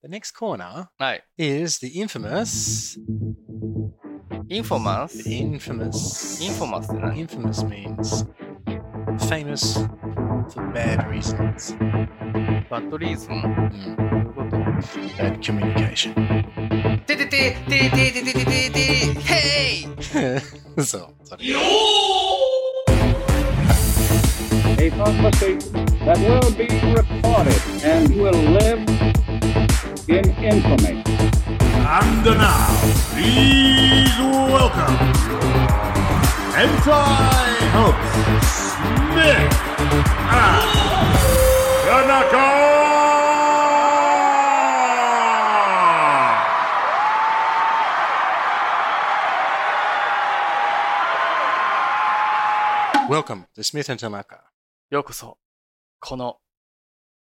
The next corner right. is the infamous. Infamous. Infamous. Infamous. Infamous means famous for bad reasons. Bad reason. Mm. Bad communication. Hey! so, sorry. A conversation that will be recorded and will live in infamy. And now, please welcome Hentai host Smith and Tanaka! Welcome to Smith and Tanaka. ようこそ、この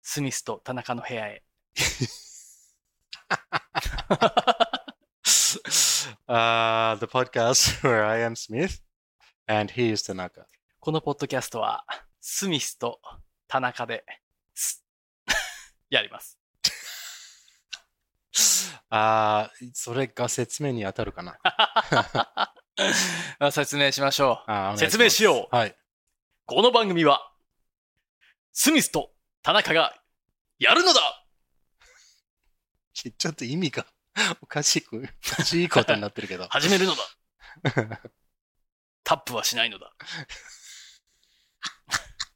スミスと田中の部屋へ。uh, the podcast where I am Smith and he is Tanaka. このポッドキャストは、スミスと田中で、す やります。あーそれが説明に当たるかな？あ説明しましょう。説明しようはい。この番組は、スミスと田中がやるのだちょっと意味が おかしく、おかしいことになってるけど。始めるのだタップはしないのだ。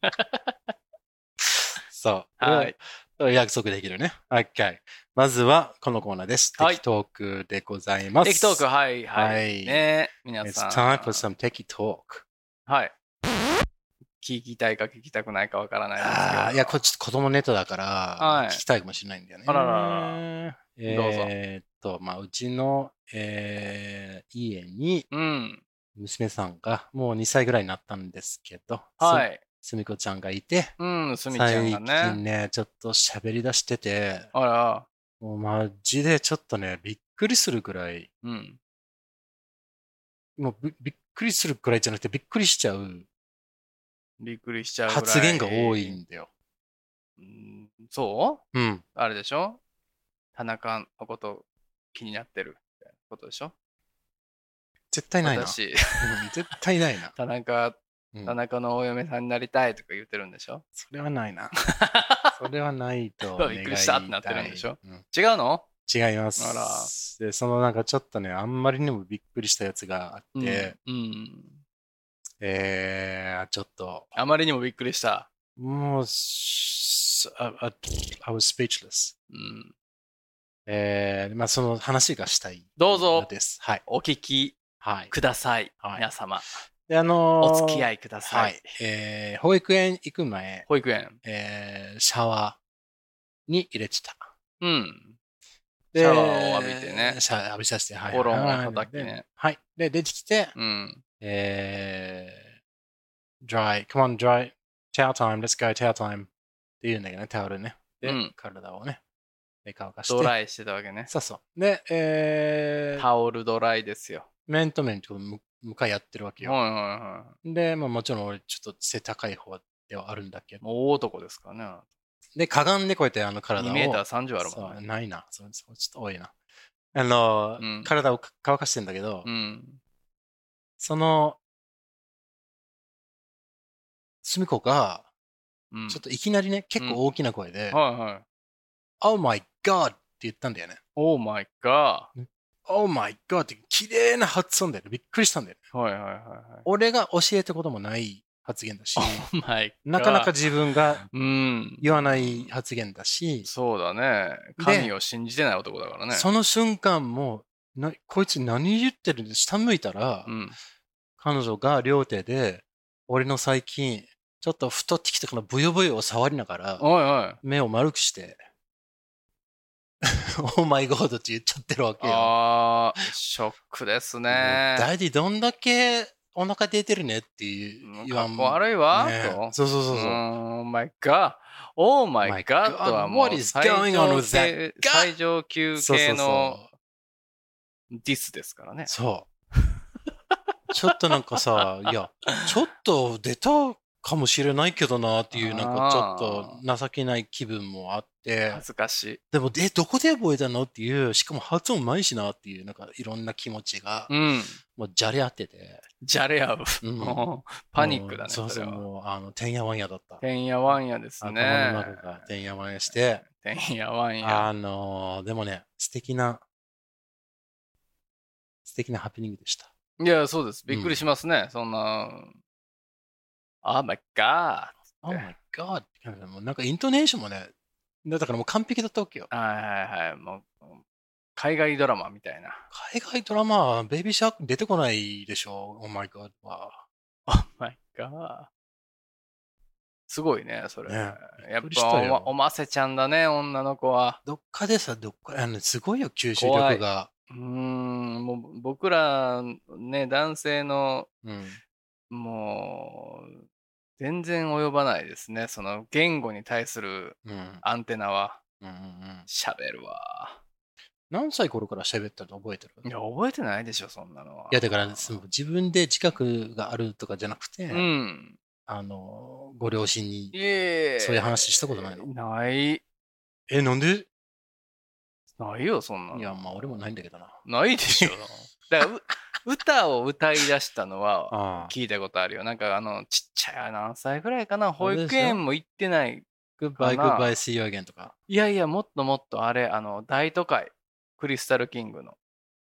そう。はい。約束できるね。OK。まずはこのコーナーです。はいテキトークでございます。テキトーク、はい、はい。はいね皆 It's さん。time for some テキトーク。はい。聞きたいか聞きたくないかわからないですけど。いや、こっち子供ネタだから、はい聞きたいかもしれないんだよね。あららららえどうぞーっと、まあ、うちの、えー家にうん。娘さんがもう2歳ぐらいになったんですけど、はい。すすみこちゃんがいて、うん、すみちゃん最がね。近ね、ちょっと喋り出してて、あら、もうマジでちょっとね、びっくりするぐらい、うん。もうびびっくりするぐらいじゃなくてびっくりしちゃうびっくりしちゃうぐらい。発言が多いんだよ。うんそう？うん。あれでしょ？田中のこと気になってるみたいなことでしょ？絶対ないな。私、うん絶対ないな。田中、うん田中のお嫁さんになりたいとか言ってるんでしょ？それはないな。それはないと願いたい。びっくりしたってなってるんでしょ？うん違うの？違います。あらで、そのなんかちょっとね、あんまりにもびっくりしたやつがあって、うん。うんえー、ちょっと、あまりにもびっくりした。もう、しああ I was speechless. うん、えー、まあその話がしたい。どうぞです。はい。お聞きはい。ください。はい皆様、で、あのーお付き合いくださ。はいい。えー、保育園行く前、保育園。えー、シャワーに入れてた。うん。でシャワーを浴びてねシャワー浴びさせて、はい。おろんをはい叩きねではい。で、出てきて、うん。えー、dry, come on, dry, towel time, let's go, towel time って言うんだけどね、タオルね。で、うん体をね、で乾かして。ドライしてたわけね。そうそう。で、えー、タオルドライですよ。面と面と向向かいやってるわけよ。はいはいはい。で、まあもちろん俺ちょっと背高い方ではあるんだけど。大男ですからね。で、かがんでこうやってあの体を。2メーター30あるもんね。ないな。そうそうちょっと多いな。あの、うん体を乾かしてんだけど、うん。その、すみこが、うん。ちょっといきなりね、結構大きな声で、はいはい。Oh my God! って言ったんだよね。オーマイガ Oh my God! って綺麗な発音だよね。びっくりしたんだよね。ー。はいはいはいはい。俺が教えたこともない発言だし、オーマイなかなか自分がうん。言わない発言だし、そうだね。神を信じてない男だからね。その瞬間もな、こいつ何言ってるんで下向いたら、うん。彼女が両手で、俺の最近、ちょっと太ってきたこのブヨブヨを触りながら、おいおい。目を丸くして、オーマイゴードって言っちゃってるわけよ。あー、ショックですね。 Daddy どんだけお腹出てるねっていう言わんかっこ悪いわ、ねと。そうそうそうそう。 Oh my God。Oh my God とはもう最上級系のそディスですからねう。。そう。ちょっとなんかさ、いや、ちょっと出たかもしれないけどなっていう、なんかちょっと情けない気分もあって、恥ずかしい。でも、え、どこで覚えたのっていう、しかも発音うまいしなっていう、なんかいろんな気持ちが、うん。もうじゃれ合ってて。じゃれ合う。うんもうパニックだね、そうそう。もう、あの、てんやわんやだった。てんやわんやですね。頭の中がてんやわんやして、てんやわんや。あのーでもね、素敵な、素敵なハプニングでした。いや、そうです。びっくりしますね。そんな。あ、my god. Oh my god! もうなんかイントネーションもね、だからもう完璧だったわけよ。はいはいはい。もう、海外ドラマみたいな。海外ドラマ、ベイビーシャーク出てこないでしょ。Oh my god は。Oh my god. すごいね、それ。ねやびっっぱおまおませちゃんだね、女の子は。どっかでさ、どっか、あのすごいよ、吸収力が。うーん、もう僕ら、ね、男性の、うん。もう、全然及ばないですね。その言語に対するうん。アンテナはうんうんうん。喋るわ。何歳頃から喋ったと覚えてる？いや、覚えてないでしょ、そんなのは。いや、だから、その自分で自覚があるとかじゃなくて、うん。あの、ご両親にい、えそういう話したことないのない。え、なんでないよ、そんなの。いや、まあ、俺もないんだけどな。ないでしょ。だからう、歌を歌い出したのは。聞いたことあるよ。なんかあの、ちっちゃい何歳ぐらいかな？保育園も行ってない。Goodbye, かな？Goodbye, see you again とか。いやいや、もっともっとあれ、あの、大都会。クリスタルキングの。ク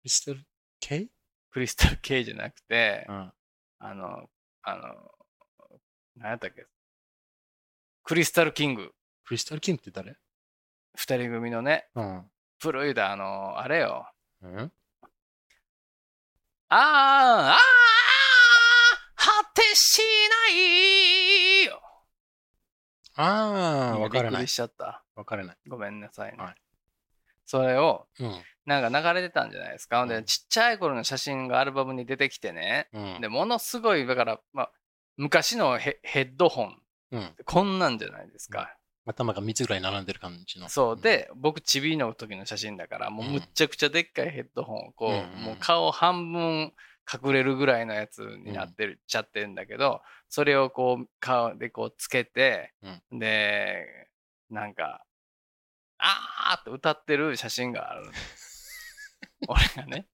リスタル？K? クリスタル K じゃなくて、うん。あの、あの、何やったっけ？クリスタルキング。クリスタルキングって誰？二人組のね、うん。古いだ、あの、あれよ。うん？あー、あー、果てしないよ。ああ、わからないびっくり。しちゃった。わからない。ごめんなさいね。はいそれを、うん。なんか流れてたんじゃないですか？で、うんちっちゃい頃の写真がアルバムに出てきてね。うん。で、ものすごい、だから、まあ、昔のヘヘッドホン、うん。こんなんじゃないですか。頭が3つぐらい並んでる感じの。そう。で、僕、チビの時の写真だから、もうむっちゃくちゃでっかいヘッドホンを、こう、うんもう顔半分隠れるぐらいのやつになってる、ちゃってるんだけど、それをこう、顔でこうつけて、で、なんか、あーって歌ってる写真があるの。俺がね、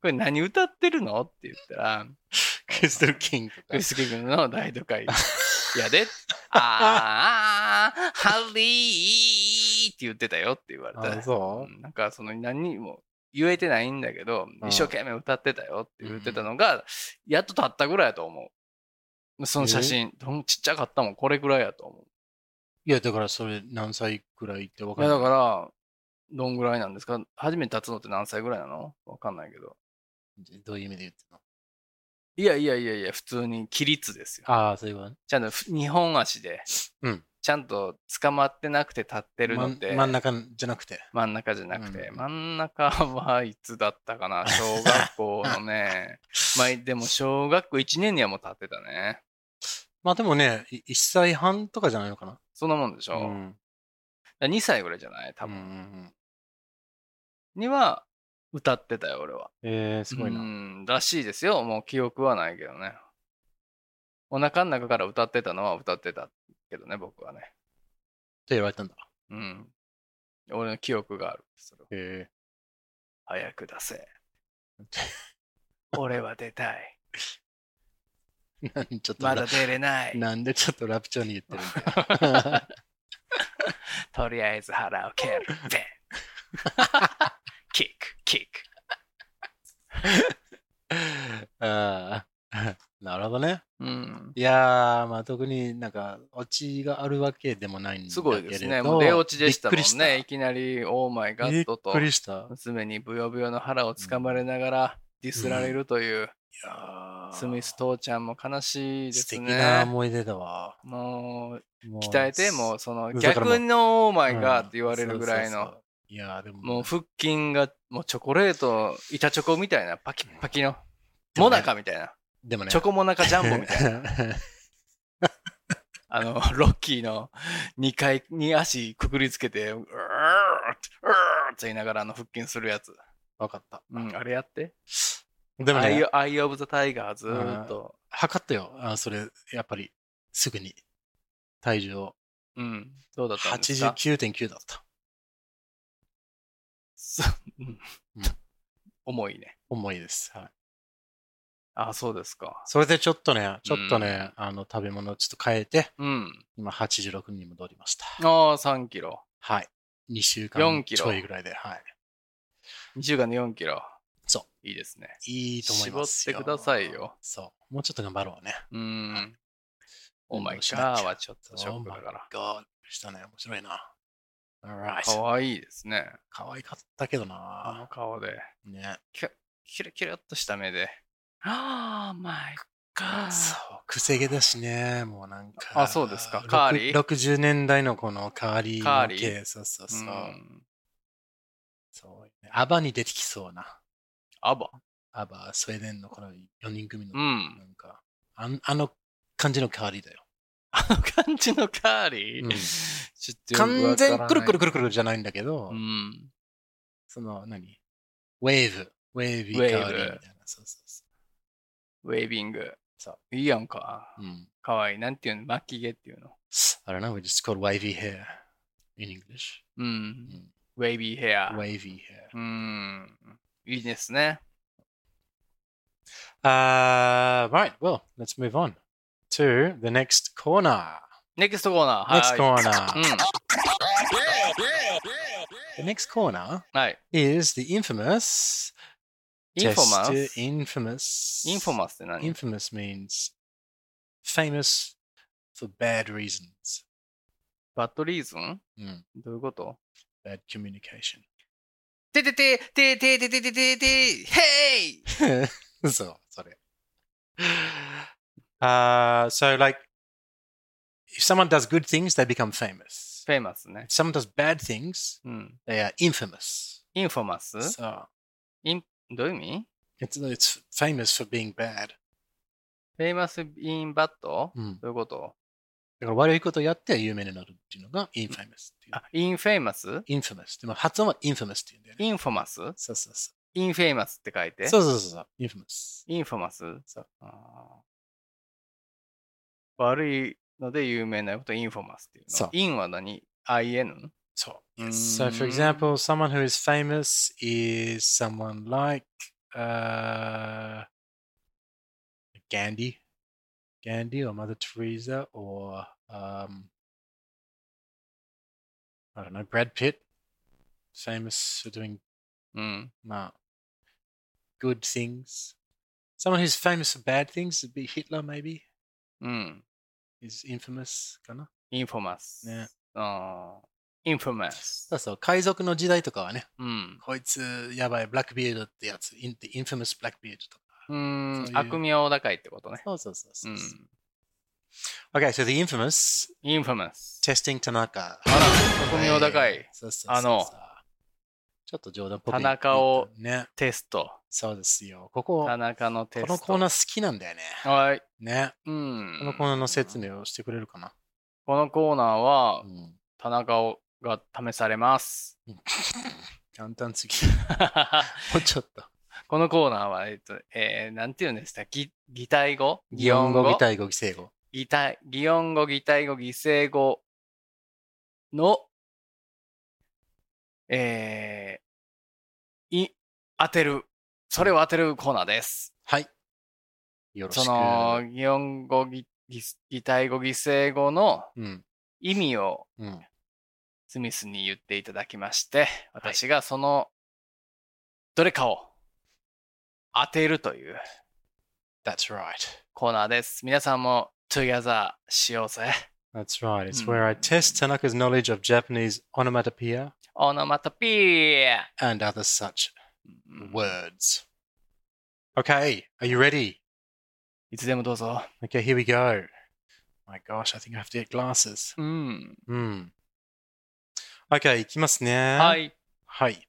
これ何歌ってるの？って言ったら、クリスタルキングとかクリ。ス・キングの大都会やで、あー、ハリーって言ってたよって言われて、あそう？ん。なんかその何も言えてないんだけど、うん。一生懸命歌ってたよって言ってたのが、やっと経ったぐらいやと思う。その写真、ちっちゃかったもん、これぐらいやと思う。いや、だからそれ何歳くらいってわい。やかるだから、どんぐらいなんですか？初めて立つのって何歳ぐらいなの？わかんないけど。どういう意味で言ってんの？いやいやいやいや、普通に起立ですよ。ああ、そういうことね。ちゃんとふ二本足で、うんちゃんと捕まってなくて立ってるのって、真ん中じゃなくて。真ん中じゃなくて、うん真ん中はいつだったかな？小学校のね。まあ、でも小学校1年にはもう立ってたね。まあでもね、1歳半とかじゃないのかな。そんなもんでしょ、うん。2歳ぐらいじゃない？多うんう分。んには歌ってたよ、俺は。うん。えー、すごいな。うん、らしいですよ。もう記憶はないけどね。お腹の中から歌ってたのは歌ってたけどね、僕はね。って言われたんだ。うん。俺の記憶がある。それをへ早く出せ。俺は出たい。え。何ちょっとラまだ出れない。なんでちょっとラプチョに言ってるんだよ。とりあえず腹を蹴る。ベ ンキック、キック。ああ、なるほどね。うん。いやー、まあ特になんか、オチがあるわけでもないんだけすごいですね。もう出落ちでしたもんね。いきなり、オーマイガッドと娘にブヨブヨの腹をつかまれながらディスられるという、やースミス父ちゃんも悲しいです素敵ね。な思い出だわ。もう、鍛えて、もうその逆のオーマイガーうんって言われるぐらいのいやーでも、もう腹筋がもうチョコレート、板チョコみたいな、パキッパキの、でもねモナカみたいな、でもね、チョコモナカジャンボみたいな。な。あの、ロッキーの2階に足くくりつけて、うーっ、うーって言いながらあの腹筋するやつ。わかった。うん、あれやって。でもねアイ、オブザタイガーずーっと。測ったよ。あそれ、やっぱり、すぐに、体重を。うん。どうだったんですか？89.9だった。重いね。重いです。はい。あ、そうですか。それでちょっとね、ちょっとね、あの、食べ物をちょっと変えて、うん。今86に戻りました。ああ、3キロ。はい。2週4間キロちょいぐらいで、はい。2週間で4キロ。。そういいですね。いいと思いますよ。絞ってくださいよ。そう。もうちょっと頑張ろうね。うん。オーマイ運動しなガきゃーはちょっとショックだから。God したね。面白いな。Alright. かわいいですね。可愛かったけどあのな。顔で。ね。キラキラっとした目で。ああ、マイガそう。くせ毛だしね。もうなんか。あそうですかカーリー？ろく ?60 年代のこのカーリーのカーリー系そうそうそう。ん。そうねアバに出てきそうな。アバ？アバ、スウェーデンのこの4人組の。うん。なんか、あんあの感じのカーリーだよ。あの感じのカーリー？うん完全くるくるくるくるじゃないんだけど、うん。その何？ウェーブ、ウェービーカーリーみたいな。そうそうそウェービング。そういいやんか。う。うん。かわいい。なんていうの？巻き毛っていうの？I don't know, we just called wavy hair in English. うん。ウェービーヘア。Wavy hair. うん。いいですね。Uh, right, well, let's move on to the next corner. Next corner. Next corner. The next corner is the infamous. Infamous? Just, infamous. Infamous means famous for bad reasons. Bad バッドリーズン Mm, どういうこと bad communication. ててててててててててへいそう、それ。Uh, so, like, if someone does good things, they become famous. フェイマスね If。someone does bad things, うん。they are infamous. インフォマス So, イン、どういう意味 it's, it's famous for being bad. famous in bad うん。どういうことだから悪いことをやって有名になるっていうのが infamous っていう。あ、 infamous infamous。でも発音は infamous っていうんだよね。 infamous そうそうそ infamous って書いてう。そうそうそうそう。infamous。 infamous そうあー悪いので有名なことインフォマスっていうそうの。インは何 ?IN? そう。うーん So, for example, someone who is famous is someone like uh, Gandhi, Gandhi or Mother Teresa or um, I don't know, Brad Pitt, famous for doing うん。 uh, good things. Someone who's famous for bad things would be Hitler, maybe. うん。 Is infamous かな？インフォマス。ねあーインフォマス。そうそう、海賊の時代とかはね、うん。こいつやばい、ブラックビードってやつ、イン the infamous black beard とか。うーんそういう悪名高いってことね。そうそうそうそうう。ん。Okay, so the infamous インフォマス。testing 田中。あら、悪名高い。そうそうそうそうあのちょっと冗談っぽく田中をね。テスト。そうですよ。ここ、田中のテスト。このコーナー好きなんだよね。はい。ね。うん。このコーナーの説明をしてくれるかな？このコーナーはう、ん。田中をが試されます。簡単すぎ。もうちょっと。このコーナーは、えっと、えー、なんて言うんですか擬擬態語？擬音語、擬態語、擬声語。擬態、擬音語、擬態語、擬声語の、えー、い、当てる。それを当てるコーナーです。はい。よろしく。その、擬音語、擬態語、擬声語のうん。意味をうん。スミスに言っていただきまして、私がその、どれかを当てるという That's right. コーナーです。皆さんも together しようぜ。That's right. It's Hmm. where I test Tanaka's knowledge of Japanese onomatopoeia オノマトピー and other such words. Okay, are you ready? いつでもどうぞ。 Okay, here we go. My gosh, I think I have to get glasses. うん。 Hmm. Okay, いきますね。はい。はい。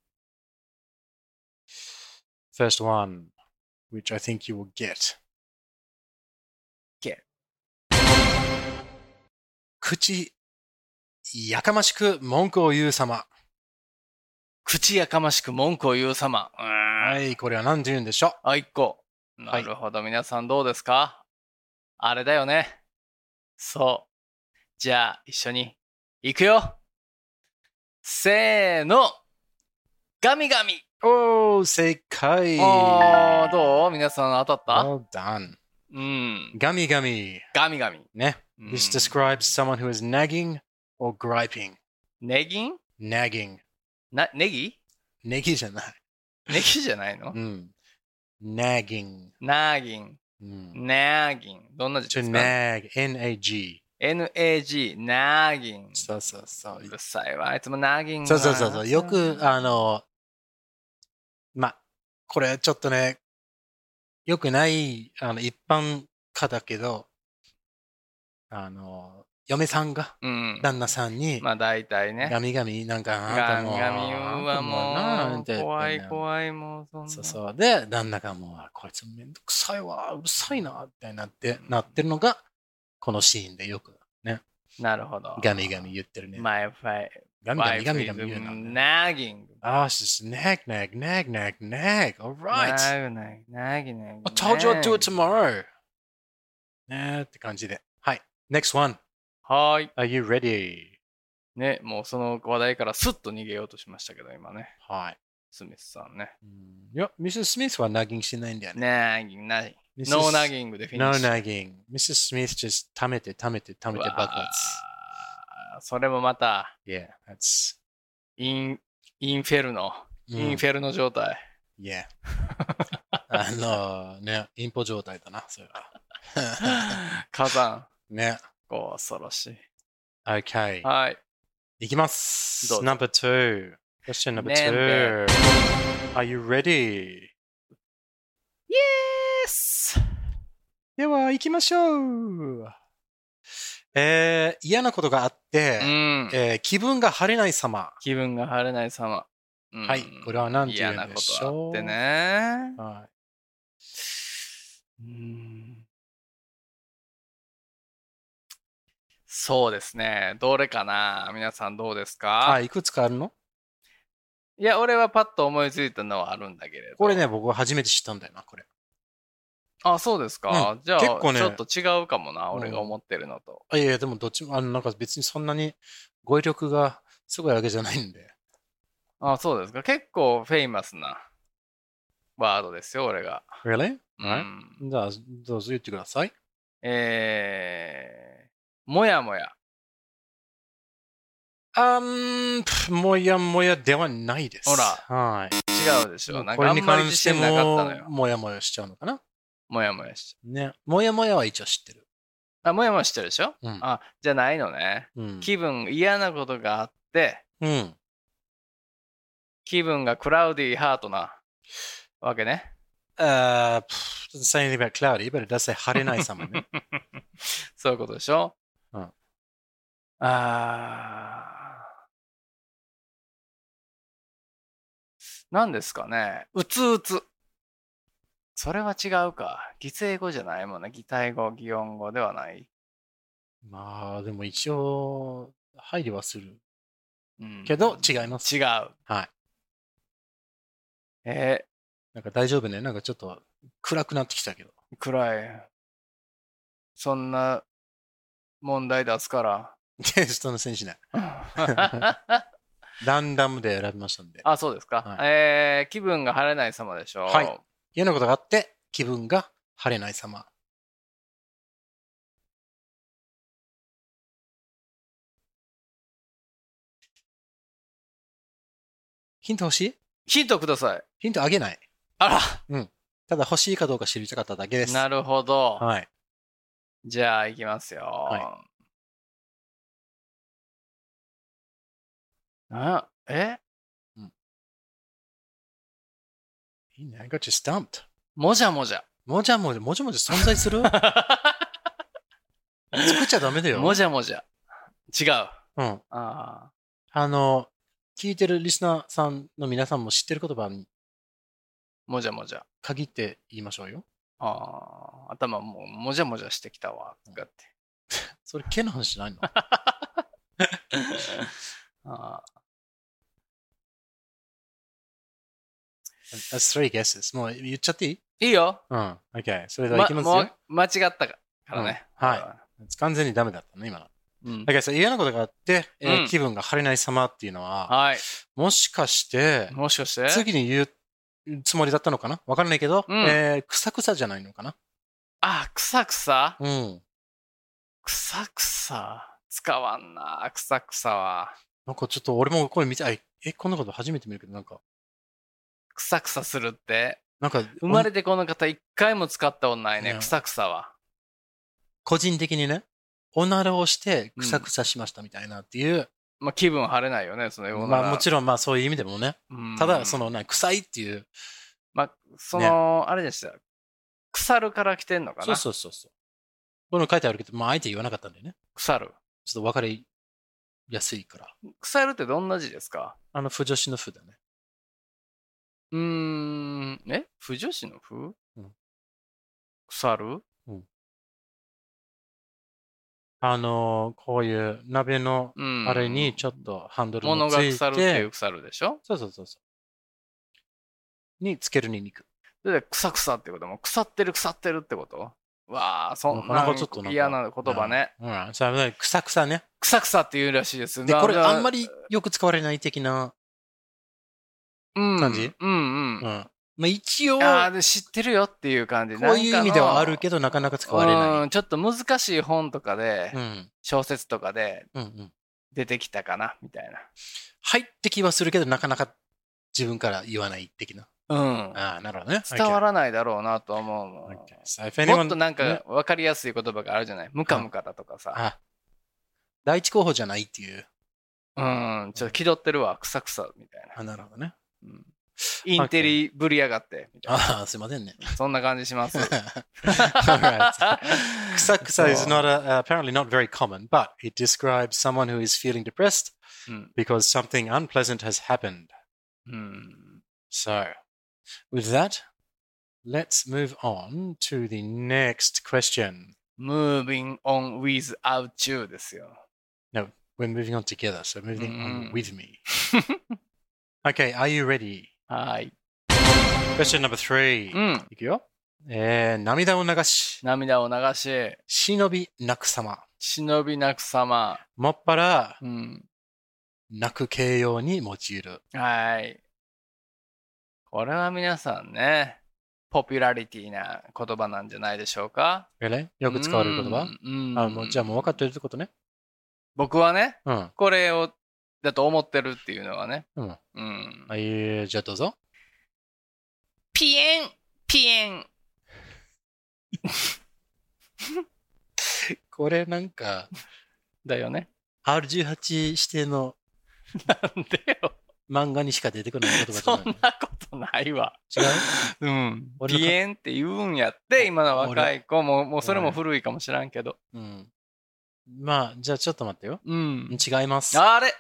First one, which I think you will get. Get. 口、やかましく文句を言う様。 口やかましく文句を言う様。うーんはい、これは何て言うんでしょう？あ、一個。はないるほど。皆さんどうですか？あれだよね。そう。じゃあ、一緒にいくよせーのガミガミおー、正解おー、どう？皆さん当たった？Well done. うん。ガミガミ。ガミガミ。ね。うん This describes someone who is nagging or griping. ネギン nagging. な、ネギ？ネギじゃない。ネギじゃないの？うん。nagging. ナーギン。うん。ナーギン。どんな字 to ですか？nag. N-A-G. ?NAG、ナーギン。そうそうそうう。るさいわ。あいつもナーギンそうそうそうそう。よく、あの、ま、これちょっとね、よくない、あの、一般化だけど、あの、嫁さんがうん。旦那さんに、まあ大体ね。ガミガミ、なんか、ガミガミはもう、なんて怖いい。怖いもう、そんな。そうそう。で、旦那がもう、こいつめんどくさいわ、うるさいな、みたいになって、なってるのが、このシーンでよくなるほど。ガミガミ言ってるね。My fi- ガミガミガミガミ言うのね。nagging. ああ、she's nag, nag, nag, nag, nag. All right. nag, nag, nag, nag, I told you I'd do it tomorrow. ねえって感じで。はい。Next one. はーい。Are you ready? ね、もうその話題からスッと逃げようとしましたけど、今ね。はい。スミスさんね。うんいや、Mrs. Smith はナギングしてないんだよね。nagging, nagging. Mrs. No nagging でフィニ No ッシュ。nagging. Mrs. Smith just 溜めて溜めて溜めて爆発。それもまた、Yeah, that's... イン、インフェルノ。うんインフェルノ状態。Yeah. あのね、インポ状態だな、それは。火山。ね。恐ろしい。Okay. はい。いきます。どうぞ Number two. Question number two. Are you ready? Yes! では、行きましょう。えー、嫌なことがあって、うん。えー気分が晴れない様。気分が晴れない様。うんはいこれは何て言うん嫌なこでしょう？とあってね。はうんそうですね。どれかな？皆さんどうですい。か、あ、いくつかあるの？いや、俺はパッと思いついたのはあるんだけれど。これね、。僕は初めて知ったんだよな、これ。あ、そうですか。うんじゃあ、結構ねちょっと違うかもな。うん俺が思ってるのと。あいやいや、でもどっちも、あの、なんか別にそんなに語彙力がすごいわけじゃないんで。あ、そうですか。結構フェイマスなワードですよ、俺が。Really? う Right. ん、じゃあ、どうぞ言ってください。えー、もやもや。あん、プもやもやではないです。ほらはい。違うでしょ。なんこれにかあんまり関して自信なかったのも、よ。もやもやしちゃうのかな？もやもやし。ね。もやもやは一応知ってる。あ、もやもやしてるでしょ？うん。あ、じゃないのね。うん。気分、嫌なことがあって、うん。気分がクラウディーハートなわけね。Uh, doesn't say anything about cloudy, but it does say 晴れない様ね。そういうことでしょ？うんあー。何ですかねうつうつ。それは違うか。擬声語じゃないもんね。擬態語、擬音語ではない。まあ、でも一応、配慮はする。うんけど、違います。違う。はい。えなんか大丈夫ね。なんかちょっと暗くなってきたけど。ー、暗い。そんな問題出すから。テストの選手ね。ランダムで選びましたんで。あ、そうですか。はいえー、気分が晴れない様でしょう。はい嫌なことがあって、気分が晴れない様。ヒント欲しい？ヒントください。ヒントあげない？あただ欲しいかどうか知りたかっただけです。らなるほど。はい。じゃあ、いきますよ。はあえ？いいね。I got you stumped. もじゃもじゃ。もじゃもじゃ、もじゃもじゃ存在する？作っちゃダメだよ。もじゃもじゃ。違う。うん。ああの、聞いてるリスナーさんの皆さんも知ってる言葉にーもじゃもじゃ。限って言いましょうよ。あー頭もうもじゃもじゃしてきたわ。がって。それ、毛の話じゃないの？あ That's three guesses. もう言っちゃっていい？ーいいよ。うん。OK。それではまいきますよ。もう間違ったからね。うんはい完全にダメだったね、今の。うん。だけどさ、嫌なことがあって、えーうん気分が晴れない様っていうのは、はい。もしかして、もしかして？次に言うつもりだったのかな？わからないけど、うんえー、くさくさじゃないのかな？あ、くさくさ？うん。くさくさ？使わんな、くさくさは。なんかちょっと俺もこれ見て、あえ、こんなこと初めて見るけど、なんか、くさくさするって。なんか、生まれてこの方一回も使ったことないね、ねくさくさは。個人的にね、おならをしてくさくさしましたみたいなっていう、まあ気分晴れないよね、そのような。まあもちろんまあそういう意味でもね、うんただそのな臭いっていう、まあ、その、あれでした。腐るから来てんのかな？そうそうそうそう。この書いてあるけど、まああえて言わなかったんでね、腐る。ちょっと分かりやすいから。腐るってどんな字ですか？あの、不女子の不だね。うーん、え？不女子の不、うん腐る？あのーこういう鍋のうん。あれにちょっとハンドル物のついが腐るっていてう、腐るでしょ？そうそうそうそう。につけるニンニク。で、くさくさってこと？も、腐ってる腐ってるってこと？わあ、そんなちょっと嫌な言葉ね。うん。それはくさくさね。くさくさって言うらしいです。で、これだあんまりよく使われない的な、うん、感じ？うんうん。うん。まあ一応、ああ、で知ってるよっていう感じ。こういう意味ではあるけど、ど、なかなか使われない。うん、ちょっと難しい本とかで、うん。小説とかで。出てきたかな、みたい入ってきはするけど、なかなか自分から言わない的な。な。うん。ああ、なるほどね。伝わらないだろうなと思うももっとなんねか分かりやすい言葉があるじゃない？ムカムカだとかさ。あ、第一候補じゃないっていう。うん、ちょっと気取ってるわ、くさくさみたいな。あ、なるほどね。うんインテリぶりやがって、みたいああ、すいませんね。な。そんな感じします。 Alright. Kusaksa is not a, uh, apparently not very common, but it describes someone who is feeling depressed うん。 because something unpleasant has happened. うん。 So, with that, let's move on to the next question. moving on without you ですよ。 No, we're moving on together, so moving on Mm. with me. okay, are you ready? はい。Question number three. うん。いくよ。えー、涙を流し、涙を流し、忍び泣く様。忍びなく様。もっぱらうん。泣く形容に用いる。はい。これは皆さんね、ポピュラリティな言葉なんじゃないでしょうか？Really? よく使われる言葉？うんうんあもうじゃあもう分かってるってことね。僕はね、うん。これを、だと思ってるっていうのはね。うん。うん。はい、じゃあどうぞ。ピエン、ピエン。これなんか、だよね。R18 指定のなんでよ。漫画にしか出てこない言葉じゃそなんいなことないわ。違う？うん。ピエンって言うんやって、今の若い子も、もうそれも古いかもしらんけど。うん。まあ、じゃあちょっと待ってよ。うん。違います。あれ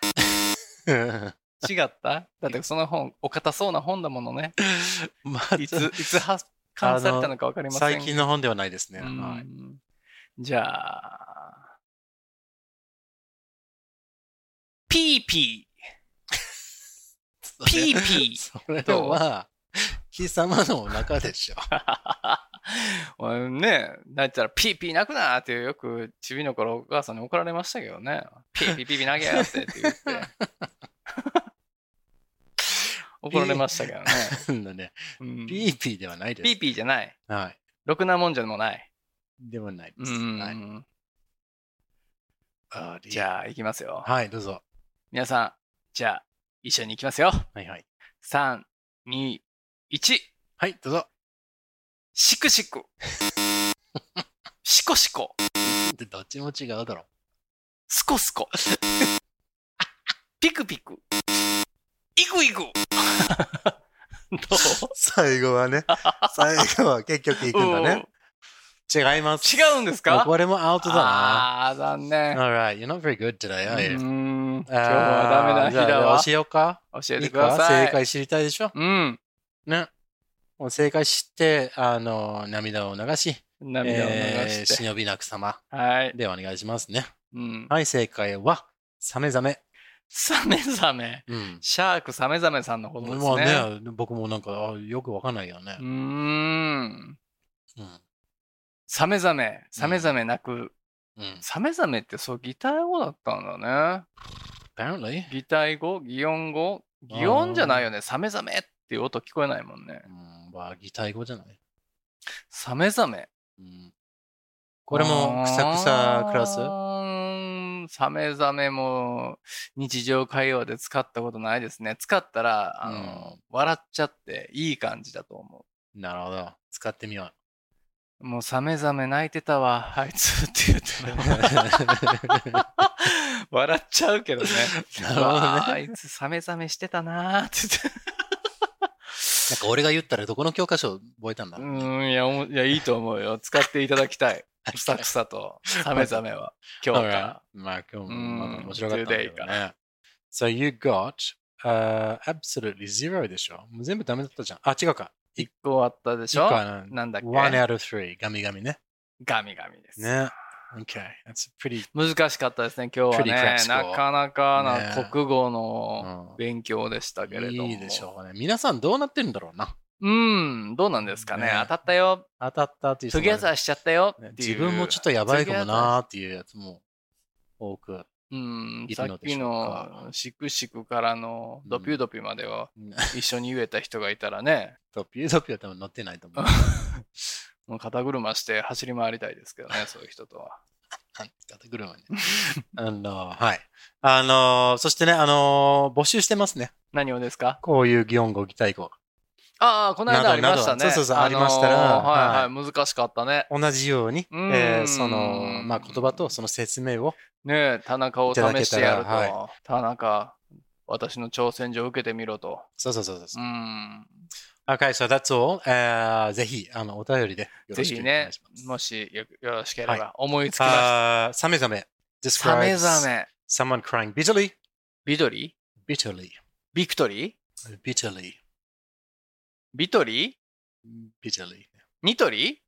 違った？だってその本、お堅そうな本だものね。まあ、いつ、いつ発刊されたのかわかりません最近の本ではないですね。うんはいじゃあ、ピーピー、ピーピー。それは、貴様のお腹でしょ。俺ね、だったらピーピー泣くなってよくちびの頃お母さんに怒られましたけどね。ピーピーピーピー泣きやがってって言って。怒られましたけどね。なんだね。うんピーピーではないです。ピーピーじゃない。はい。ろくなもんじゃもない。ではないです。うんはい。あじゃあ、いきますよ。はい、どうぞ。皆さん、じゃあ、一緒に行きますよ。はいはい。3、2、1。はい、どうぞ。シクシク。シコシコ。でどっちも違うだろ。スコスコ。ピクピク。イクイク。どう？最後はね、最後は結局行くんだね。違います。違うんですか？これもアウトだな。ああ、残念。Alright, you're not very good today, う are ー you? ん今日はダメな日あーじゃあだわ。教えようか教えてください。正解知りたいでしょ？うん。ね。正解知って、あの、涙を流し、涙を流えーして。忍びなく様はい。でお願いしますね。うん。はい、正解は、サメザメ。サメザメ。うん。シャークサメザメさんのことですね。まあね、僕もなんか、あよくわかんないよねうー。ん。うん。サメザメ、サメザメ鳴くうん。サメザメってそう擬態語だったんだね。apparently. 擬態語？擬音語？擬音じゃないよね。サメザメっていう音聞こえないもんね。うん、まあ、擬態語じゃない？サメザメ。うん。これも、くさくさクラス？サメザメも日常会話で使ったことないですね。使ったら、あの、笑っちゃっていい感じだと思なるほど。使ってみよう。もうサメザメ泣いてたわ、あいつって言って 笑っちゃうけどね。なるほどねあいつサメザメしてたなーって言って。なんか俺が言ったらどこの教科書覚えたんだうろうね、ーん、いや、いや、いいと思うよ。使っていただきたい。くさくさと、サメザメは、今日から。まあ今日も面白かったんだけどね。So you got、uh, absolutely zero でしょ？もう全部ダメだったじゃん。あ、違うか。一個あったでし一ょななんだっけ？One out of three. ガミガミね。ガミガミです。ね。Okay. That's pretty. 難しかったですね、今日は Pretty ね score なかなかなね国語うのん勉強でしたけれども。いいでしょうね。皆さんどうなってるんだろうな。うん、どうなんですかね。ね当たったよ。当たったっていう人もトゥギャザーしちゃったよっていう。ね自分もちょっとやばいかもなーっていうやつも多く。うん、いさっきるのでしょうかのシクシクからのドピュードピュまではうん 一緒に言えた人がいたらね、トピュートピューは多分乗ってないと思う。もう肩車して走り回りたいですけどね、そういう人とは。肩車ね。あの、はい。あの、そしてね、あの、募集してますね。何をですか？こういう擬音語、擬態語。ああ、この間ありましたね。そうそうそうありましたらはいはい、難しかったね。同じように、うんえーその、まあ、言葉とその説明を、ねえ、田中を試してやると。田中、私の挑戦状を受けてみろと。そうそうそうそうう。ん。Okay, so that's all. えーぜひ、あの、お便りでよろしくお願ぜひねいします。、もしよよろしければ、はい思いつきました。あーサメザメ。サメ describes ザメ。someone crying bitterly, bitterly, ビクトリー？Bitterly, ビトリー？Bitterly. ニトリ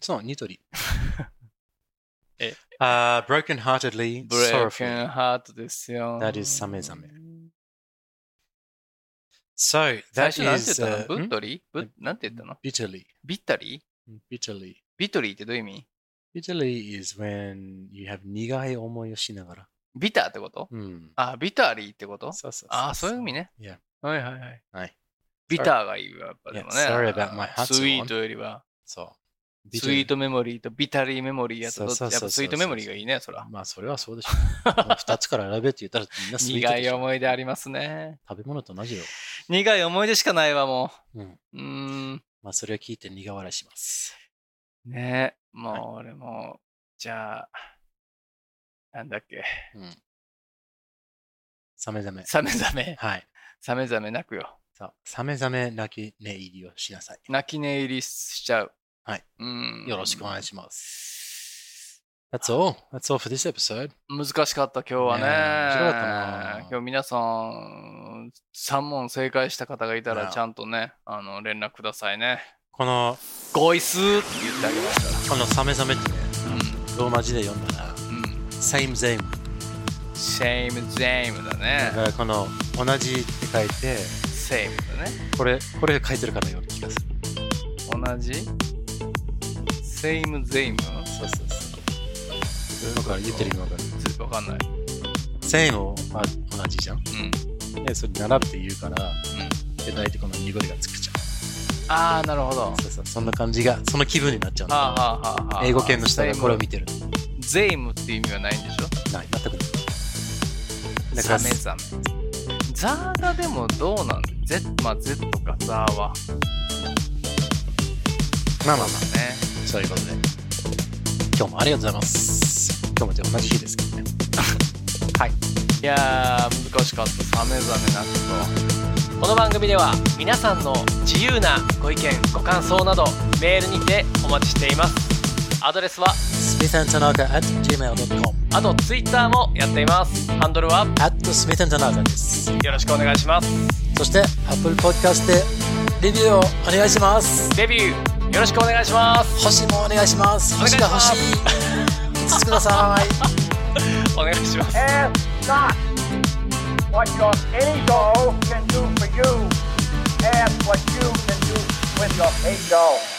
そう、ニトリ。え uh, broken heartedly, sorrowfully. ハートですよ。That is サメザメ So, 最 that is 言ったの？uh, ブッ hmm? トリーブなんて言ったの？Bitterly. ビッタリー bitterly. ビトリーってどういう意味？Bitterly is when you have 苦い思いをしながら。ビターってこと？うん。あ、ビタリーってこと？そうそうあ、そういう意味ね。Yeah. はいはいはい。はい。ビターがいいわ、やっぱでもね。Sorry about my 発音スイートよりは。そう。スイートメモリーとビタリーメモリーやと、やっぱスイートメモリーがいいね、そら。まあ、それはそうでしょう。二つから選べって言ったらみんなスイート苦い思い出ありますね。食べ物と同じよ。苦い思い出しかないわ、もうん。う。うーん。まあ、それを聞いて苦笑いします。ねもう俺も、じゃあ、なんだっけ。うん。サメザメ。サメザメ、はい。サメザメ泣くよ。そう。サメザメ泣き寝入りをしなさい。泣き寝入りしちゃう。はい。うん。よろしくお願いします。That's all. That's all for this episode. 難しかった今日はね。面白かったな今日皆さん、3問正解した方がいたらちゃんとね、あの、連絡くださいね。この、ゴイスーって言ってあげますかこのサメザメってね、ら。ローマ字で読んだら、うん。うん。same same。same same だだねか。らこの同じって書いて、 same だね。これ、これ書いてるかのような気がする。同じ？セイムゼイムそうそうそう。わかる言ってる意味わかる。ずわかんない。same を、まあ、同じじゃん。うん。で、それ並ぶって言うから、うん。で、大体この濁りがつくじゃん。あー、なるほど。そうそう、そんな感じが、その気分になっちゃうんだ。はあ、はあはあはあ、英語圏の人がこれを見て。てる。ゼイムって意味はないんでしょ？ない、全くない。だからザメザメ。ザーがでもどうなん ?Z、まあ Z かザーは。まあまあまあ、ね。そういうことで。今日もありがとうございます。今日もじゃあ同じ日ですけどね。いやー、難しかった。サメザメなくと。この番組では皆さんの自由なご意見、ご感想などメールにてお待ちしています。アドレスは、smithandtanaka at gmail.com あと Twitter もやっています。ハンドルは？smithandtanaka です。よろしくお願いします。そして、Apple Podcast でレビューをお願いします。デビューよろしくお願いします。星もお願いします。星が欲しい。5つください。お願いします。What your ego can do for you. Ask what you can do with your ego.